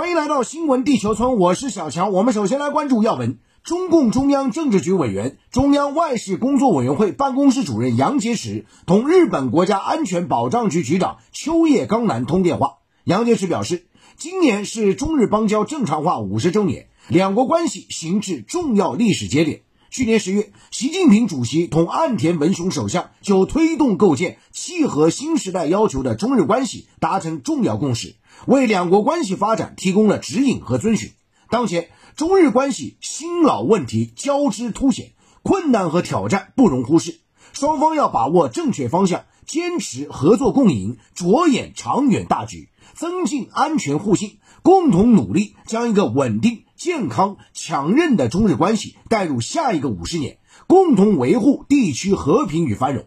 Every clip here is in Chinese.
欢迎来到新闻地球村，我是小强。我们首先来关注要闻：中共中央政治局委员、中央外事工作委员会办公室主任杨洁篪同日本国家安全保障局局长秋叶刚男通电话。杨洁篪表示，今年是中日邦交正常化五十周年，两国关系行至重要历史节点。去年十月，习近平主席同岸田文雄首相就推动构建契合新时代要求的中日关系达成重要共识，为两国关系发展提供了指引和遵循。当前，中日关系新老问题交织凸显，困难和挑战不容忽视，双方要把握正确方向，坚持合作共赢，着眼长远大局，增进安全互信，共同努力将一个稳定。健康强韧的中日关系带入下一个五十年，共同维护地区和平与繁荣。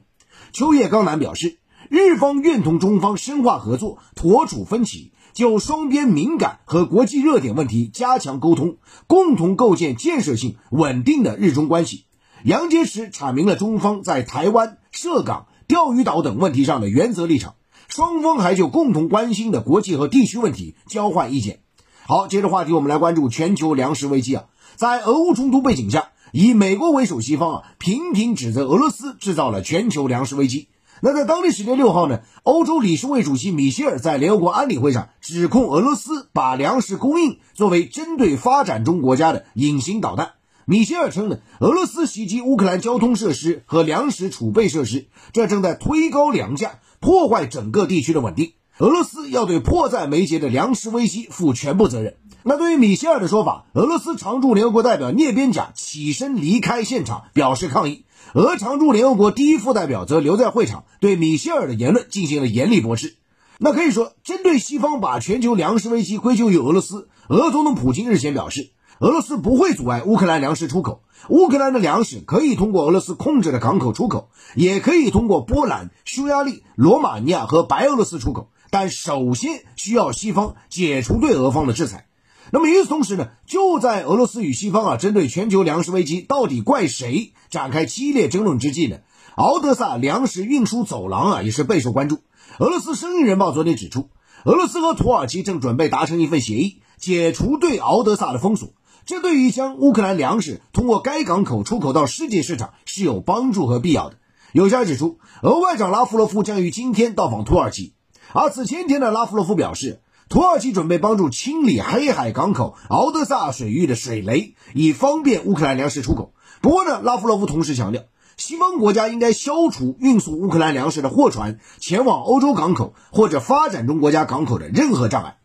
秋叶刚男表示，日方愿同中方深化合作，妥处分歧，就双边敏感和国际热点问题加强沟通，共同构建建设性稳定的日中关系。杨洁篪阐明了中方在台湾、涉港、钓鱼岛等问题上的原则立场，双方还就共同关心的国际和地区问题交换意见。好，接着话题，我们来关注全球粮食危机啊。在俄乌冲突背景下，以美国为首，西方啊频频指责俄罗斯制造了全球粮食危机。那在当地时间六号呢，欧洲理事会主席米歇尔在联合国安理会上指控俄罗斯把粮食供应作为针对发展中国家的隐形导弹。米歇尔称呢，俄罗斯袭击乌克兰交通设施和粮食储备设施，这正在推高粮价，破坏整个地区的稳定。俄罗斯要对迫在眉睫的粮食危机负全部责任。那对于米歇尔的说法，俄罗斯常驻联合国代表聂边甲起身离开现场，表示抗议。俄常驻联合国第一副代表则留在会场，对米歇尔的言论进行了严厉驳斥。那可以说，针对西方把全球粮食危机归咎于俄罗斯，俄总统普京日前表示，俄罗斯不会阻碍乌克兰粮食出口。乌克兰的粮食可以通过俄罗斯控制的港口出口，也可以通过波兰、匈牙利、罗马尼亚和白俄罗斯出口。但首先需要西方解除对俄方的制裁。那么与此同时呢，就在俄罗斯与西方啊针对全球粮食危机到底怪谁展开激烈争论之际呢，敖德萨粮食运输走廊啊也是备受关注。俄罗斯《生意人报》昨天指出，俄罗斯和土耳其正准备达成一份协议，解除对敖德萨的封锁。这对于将乌克兰粮食通过该港口出口到世界市场是有帮助和必要的。有消息指出，俄外长拉夫罗夫将于今天到访土耳其。而此前天的拉夫罗夫表示，土耳其准备帮助清理黑海港口敖德萨水域的水雷，以方便乌克兰粮食出口。不过呢，拉夫罗夫同时强调，西方国家应该消除运送乌克兰粮食的货船前往欧洲港口或者发展中国家港口的任何障碍。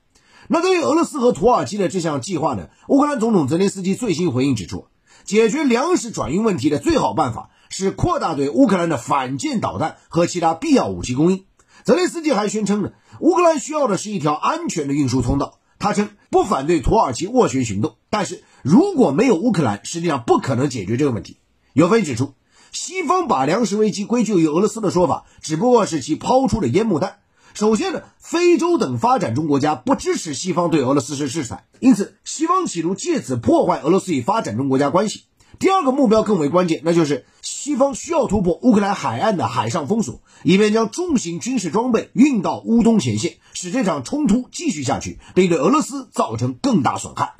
那对于俄罗斯和土耳其的这项计划呢？乌克兰总统泽连斯基最新回应指出，解决粮食转运问题的最好办法是扩大对乌克兰的反舰导弹和其他必要武器供应。泽连斯基还宣称呢，乌克兰需要的是一条安全的运输通道。他称不反对土耳其斡旋行动，但是如果没有乌克兰，实际上不可能解决这个问题。有分析指出，西方把粮食危机归咎于俄罗斯的说法，只不过是其抛出的烟幕弹。首先呢，非洲等发展中国家不支持西方对俄罗斯实施制裁，因此西方企图借此破坏俄罗斯与发展中国家关系。第二个目标更为关键，那就是西方需要突破乌克兰海岸的海上封锁，以便将重型军事装备运到乌东前线，使这场冲突继续下去，并对俄罗斯造成更大损害。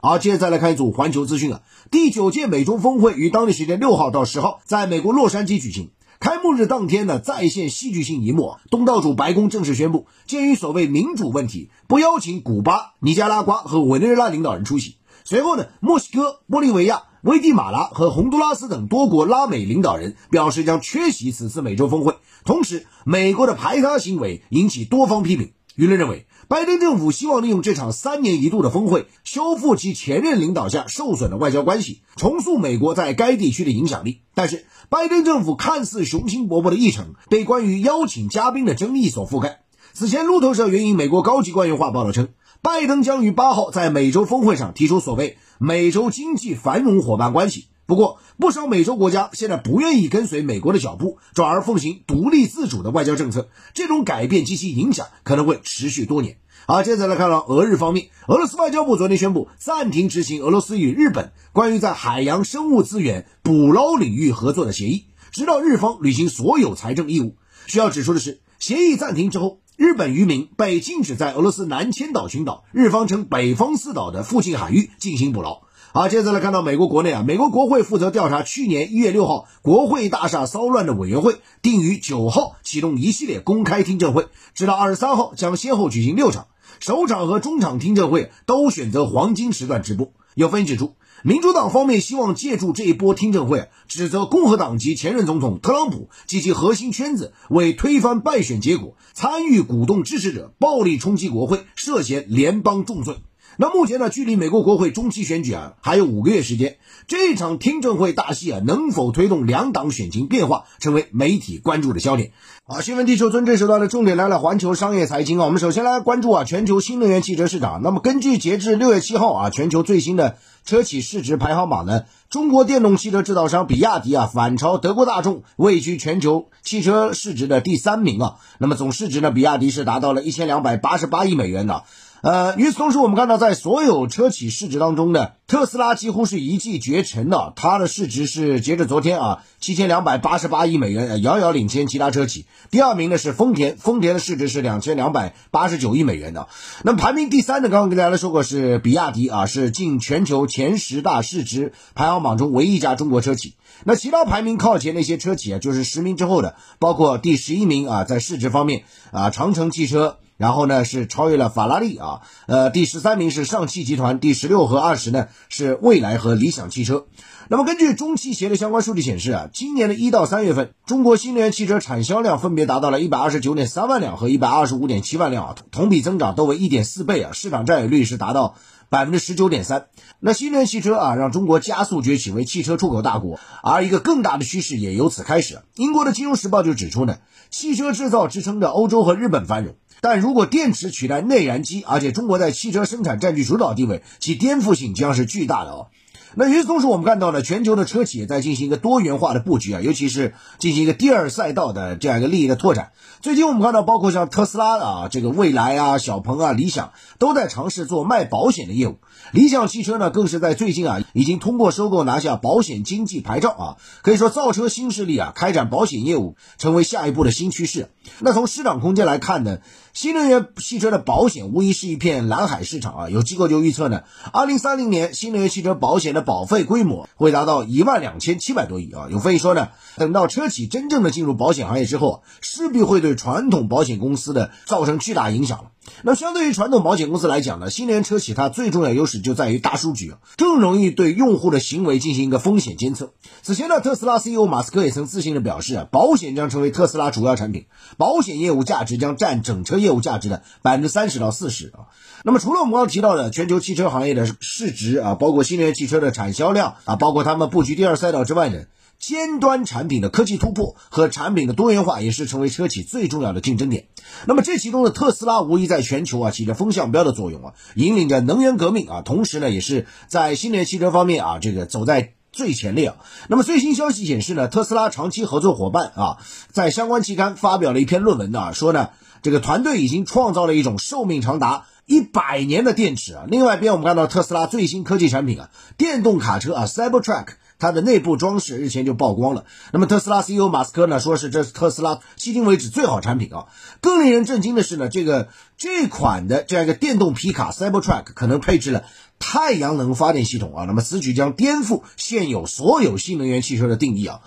好，接着再来看一组环球资讯啊，第九届美中峰会于当地时间六号到十号在美国洛杉矶举行。开幕日当天呢，再现戏剧性一幕，东道主白宫正式宣布，鉴于所谓民主问题，不邀请古巴、尼加拉瓜和委内瑞拉领导人出席。随后呢，墨西哥、玻利维亚。危地马拉和洪都拉斯等多国拉美领导人表示将缺席此次美洲峰会。同时，美国的排他行为引起多方批评。舆论认为，拜登政府希望利用这场三年一度的峰会，修复其前任领导下受损的外交关系，重塑美国在该地区的影响力。但是，拜登政府看似雄心勃勃的议程被关于邀请嘉宾的争议所覆盖。此前，路透社援引美国高级官员话报道称。拜登将于八号在美洲峰会上提出所谓美洲经济繁荣伙伴关系。不过，不少美洲国家现在不愿意跟随美国的脚步，转而奉行独立自主的外交政策。这种改变及其影响可能会持续多年。好，接着来看到俄日方面，俄罗斯外交部昨天宣布暂停执行俄罗斯与日本关于在海洋生物资源捕捞领域合作的协议，直到日方履行所有财政义务。需要指出的是，协议暂停之后。日本渔民被禁止在俄罗斯南千岛群岛（日方称北方四岛）的附近海域进行捕捞。好，接着来看到美国国内啊，美国国会负责调查去年一月六号国会大厦骚乱的委员会，定于九号启动一系列公开听证会，直到二十三号将先后举行六场，首场和中场听证会都选择黄金时段直播。有分析指出。民主党方面希望借助这一波听证会，指责共和党及前任总统特朗普及其核心圈子为推翻败选结果，参与鼓动支持者暴力冲击国会，涉嫌联邦重罪。那目前呢，距离美国国会中期选举啊还有五个月时间，这场听证会大戏啊能否推动两党选情变化，成为媒体关注的焦点。好，新闻地球村这时段的重点来了，环球商业财经啊，我们首先来关注啊全球新能源汽车市场。那么根据截至六月七号啊全球最新的车企市值排行榜呢，中国电动汽车制造商比亚迪啊反超德国大众，位居全球汽车市值的第三名啊。那么总市值呢，比亚迪是达到了一千两百八十八亿美元的。呃，与此同时，我们看到，在所有车企市值当中呢，特斯拉几乎是一骑绝尘的，它的市值是截至昨天啊，七千两百八十八亿美元，遥遥领先其他车企。第二名呢是丰田，丰田的市值是两千两百八十九亿美元的。那么排名第三的，刚刚跟大家说过是比亚迪啊，是进全球前十大市值排行榜中唯一一家中国车企。那其他排名靠前的一些车企啊，就是十名之后的，包括第十一名啊，在市值方面啊，长城汽车。然后呢，是超越了法拉利啊，呃，第十三名是上汽集团，第十六和二十呢是蔚来和理想汽车。那么根据中汽协的相关数据显示啊，今年的一到三月份，中国新能源汽车产销量分别达到了一百二十九点三万辆和一百二十五点七万辆啊，同比增长都为一点四倍啊，市场占有率是达到百分之十九点三。那新能源汽车啊，让中国加速崛起为汽车出口大国，而一个更大的趋势也由此开始。英国的金融时报就指出呢，汽车制造支撑着欧洲和日本繁荣。但如果电池取代内燃机，而且中国在汽车生产占据主导地位，其颠覆性将是巨大的哦。那与此同时，我们看到呢，全球的车企也在进行一个多元化的布局啊，尤其是进行一个第二赛道的这样一个利益的拓展。最近我们看到，包括像特斯拉啊、这个蔚来啊、小鹏啊、理想都在尝试做卖保险的业务。理想汽车呢，更是在最近啊，已经通过收购拿下保险经纪牌照啊，可以说造车新势力啊，开展保险业务成为下一步的新趋势。那从市场空间来看呢？新能源汽车的保险无疑是一片蓝海市场啊！有机构就预测呢，二零三零年新能源汽车保险的保费规模会达到一万两千七百多亿啊！有分析说呢，等到车企真正的进入保险行业之后，势必会对传统保险公司的造成巨大影响了。那相对于传统保险公司来讲呢，新能源车企它最重要优势就在于大数据啊，更容易对用户的行为进行一个风险监测。此前呢，特斯拉 CEO 马斯克也曾自信的表示啊，保险将成为特斯拉主要产品，保险业务价值将占整车业务价值的百分之三十到四十啊。那么除了我们刚刚提到的全球汽车行业的市值啊，包括新能源汽车的产销量啊，包括他们布局第二赛道之外呢？尖端产品的科技突破和产品的多元化也是成为车企最重要的竞争点。那么这其中的特斯拉无疑在全球啊起着风向标的作用啊，引领着能源革命啊，同时呢也是在新能源汽车方面啊这个走在最前列啊。那么最新消息显示呢，特斯拉长期合作伙伴啊在相关期刊发表了一篇论文呢，说呢这个团队已经创造了一种寿命长达一百年的电池啊。另外一边我们看到特斯拉最新科技产品啊，电动卡车啊，Cybertruck。它的内部装饰日前就曝光了。那么特斯拉 CEO 马斯克呢，说是这是特斯拉迄今为止最好产品啊。更令人震惊的是呢，这个这款的这样一个电动皮卡 Cybertruck 可能配置了太阳能发电系统啊。那么此举将颠覆现有所有新能源汽车的定义啊。